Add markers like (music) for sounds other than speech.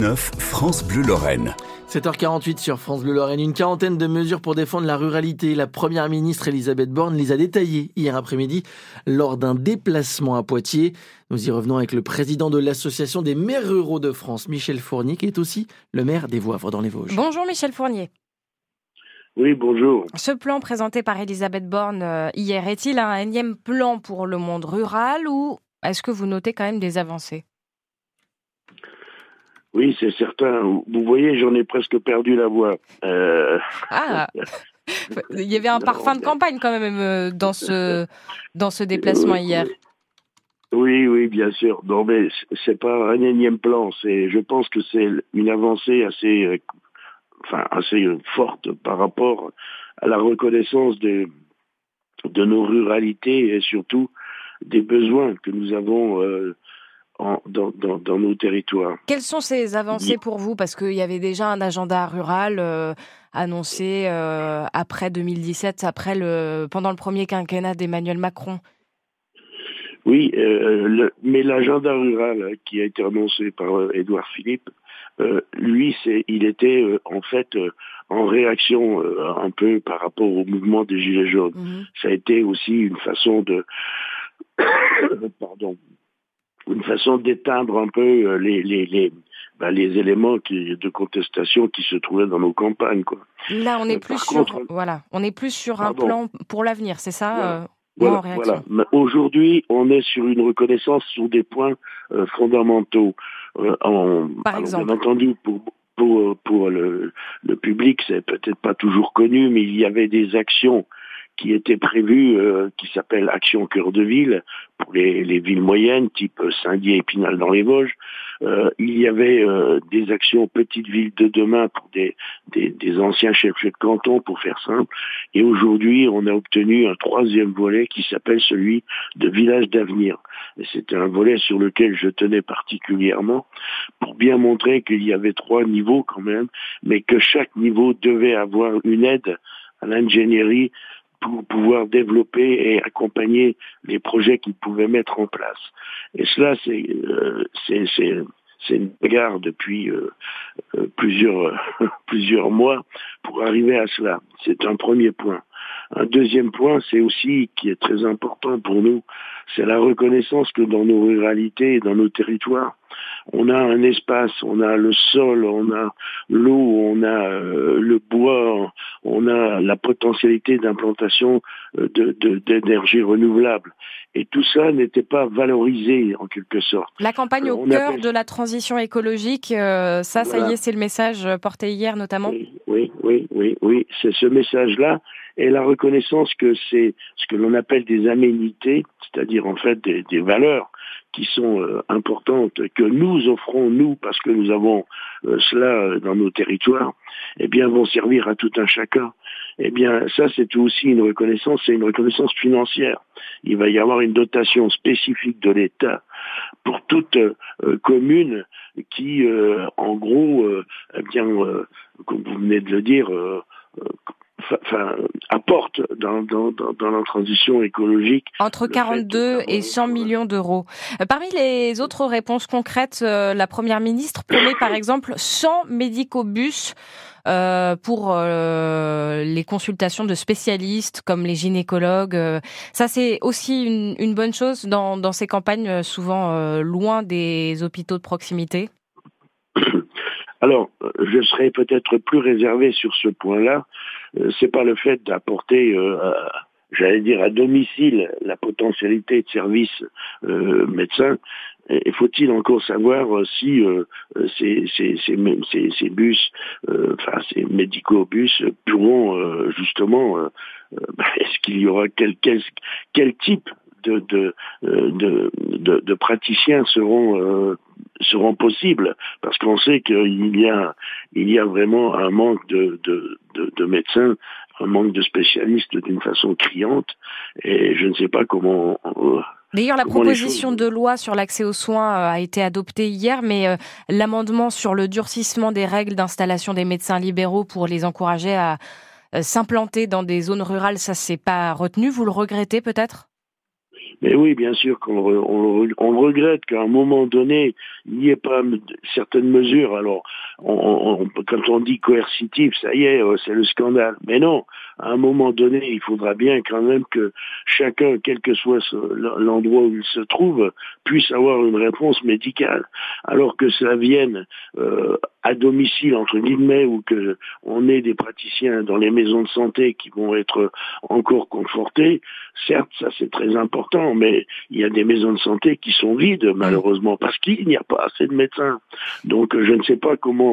9 France Bleu Lorraine. 7h48 sur France Bleu Lorraine. Une quarantaine de mesures pour défendre la ruralité. La première ministre Elisabeth Borne les a détaillées hier après-midi lors d'un déplacement à Poitiers. Nous y revenons avec le président de l'association des maires ruraux de France, Michel Fournier, qui est aussi le maire des Voivres dans les Vosges. Bonjour Michel Fournier. Oui, bonjour. Ce plan présenté par Elisabeth Borne euh, hier est-il un énième plan pour le monde rural ou est-ce que vous notez quand même des avancées? Oui, c'est certain. Vous voyez, j'en ai presque perdu la voix. Euh, ah (laughs) Il y avait un parfum de campagne quand même euh, dans ce, dans ce déplacement hier. Oui, oui, bien sûr. Non, mais c'est pas un énième plan. C'est, je pense que c'est une avancée assez, euh, enfin, assez forte par rapport à la reconnaissance de, de nos ruralités et surtout des besoins que nous avons dans, nos territoires. Quelles sont ces avancées pour vous? Parce qu'il y avait déjà un agenda rural euh, annoncé euh, après 2017, après le, pendant le premier quinquennat d'Emmanuel Macron. Oui, euh, mais l'agenda rural qui a été annoncé par Édouard Philippe, lui, c'est, il était en fait en réaction un peu par rapport au mouvement des Gilets jaunes. Mhm. Ça a été aussi une façon de, (coughs) pardon, une façon d'éteindre un peu euh, les, les, les, bah, les éléments qui, de contestation qui se trouvaient dans nos campagnes. Quoi. Là, on est euh, plus sur, voilà, on est plus sur un plan pour l'avenir, c'est ça Voilà. Euh, voilà. Aujourd'hui, on est sur une reconnaissance sur des points fondamentaux. en, Par exemple. Bien entendu, pour, pour, pour le, le public, c'est peut-être pas toujours connu, mais il y avait des actions qui était prévu, euh, qui s'appelle Action Cœur de Ville, pour les, les villes moyennes, type Saint-Dié et Pinal dans les Vosges. Euh, il y avait euh, des actions Petites Villes de demain pour des, des, des anciens chefs de canton, pour faire simple. Et aujourd'hui, on a obtenu un troisième volet qui s'appelle celui de Village d'avenir. C'était un volet sur lequel je tenais particulièrement pour bien montrer qu'il y avait trois niveaux quand même, mais que chaque niveau devait avoir une aide à l'ingénierie pour pouvoir développer et accompagner les projets qu'ils pouvaient mettre en place. Et cela, c'est euh, c'est une bagarre depuis euh, euh, plusieurs (laughs) plusieurs mois pour arriver à cela. C'est un premier point. Un deuxième point, c'est aussi qui est très important pour nous, c'est la reconnaissance que dans nos ruralités et dans nos territoires, on a un espace, on a le sol, on a l'eau, on a euh, le bois, on a la potentialité d'implantation euh, d'énergie de, renouvelable. Et tout ça n'était pas valorisé en quelque sorte. La campagne au cœur de la transition écologique, euh, ça, ça y est, c'est le message porté hier notamment. Oui, oui, oui, oui, c'est ce message-là et la reconnaissance que c'est ce que l'on appelle des aménités, c'est-à-dire en fait des, valeurs qui sont euh, importantes, que nous offrons, nous, parce que nous avons euh, cela euh, dans nos territoires, eh bien, vont servir à tout un chacun. Eh bien, ça, c'est aussi une reconnaissance, c'est une reconnaissance financière. Il va y avoir une dotation spécifique de l'État pour toute commune qui, en gros, eh bien, comme vous venez de le dire, enfin, apporte dans, dans, dans, la transition écologique. Entre 42 et 100 millions d'euros. Euh, parmi les autres réponses concrètes, euh, la Première ministre promet par exemple 100 médicobus euh, pour euh, les consultations de spécialistes comme les gynécologues. Ça, c'est aussi une, une, bonne chose dans, dans ces campagnes souvent loin des hôpitaux de proximité. Alors, je serais peut-être plus réservé sur ce point-là. Euh, c'est pas le fait d'apporter, euh, j'allais dire, à domicile la potentialité de service euh, médecin. Et faut-il encore savoir si ces, bus, enfin ces médicobus pourront justement, (laughs) est-ce qu'il y aura quel type de, de, de, de, de praticiens seront seront possibles parce qu'on sait qu'il y a il y a vraiment un manque de, de, de, médecins, un manque de spécialistes d'une façon criante et je ne sais pas comment euh, D'ailleurs, la proposition de loi sur l'accès aux soins euh, a été adoptée hier, mais euh, l'amendement sur le durcissement des règles d'installation des médecins libéraux pour les encourager à s'implanter dans des zones rurales, ça s'est pas retenu. Vous le regrettez peut-être? Mais oui, bien sûr qu'on on, on, regrette qu'à un moment donné, il n'y ait pas certaines mesures. Alors, quand on dit coercitif, ça y est, euh, c'est le scandale. Mais non, à un moment donné, il faudra bien quand même que chacun, quel que soit l'endroit où il se trouve, puisse avoir une réponse médicale. Alors que ça vienne euh, à domicile, entre guillemets, ou que on ait des praticiens dans les maisons de santé qui vont être encore confortés, certes, ça c'est très important, mais il y a des maisons de santé qui sont vides, malheureusement, parce qu'il n'y a pas assez de médecins. Donc je ne sais pas comment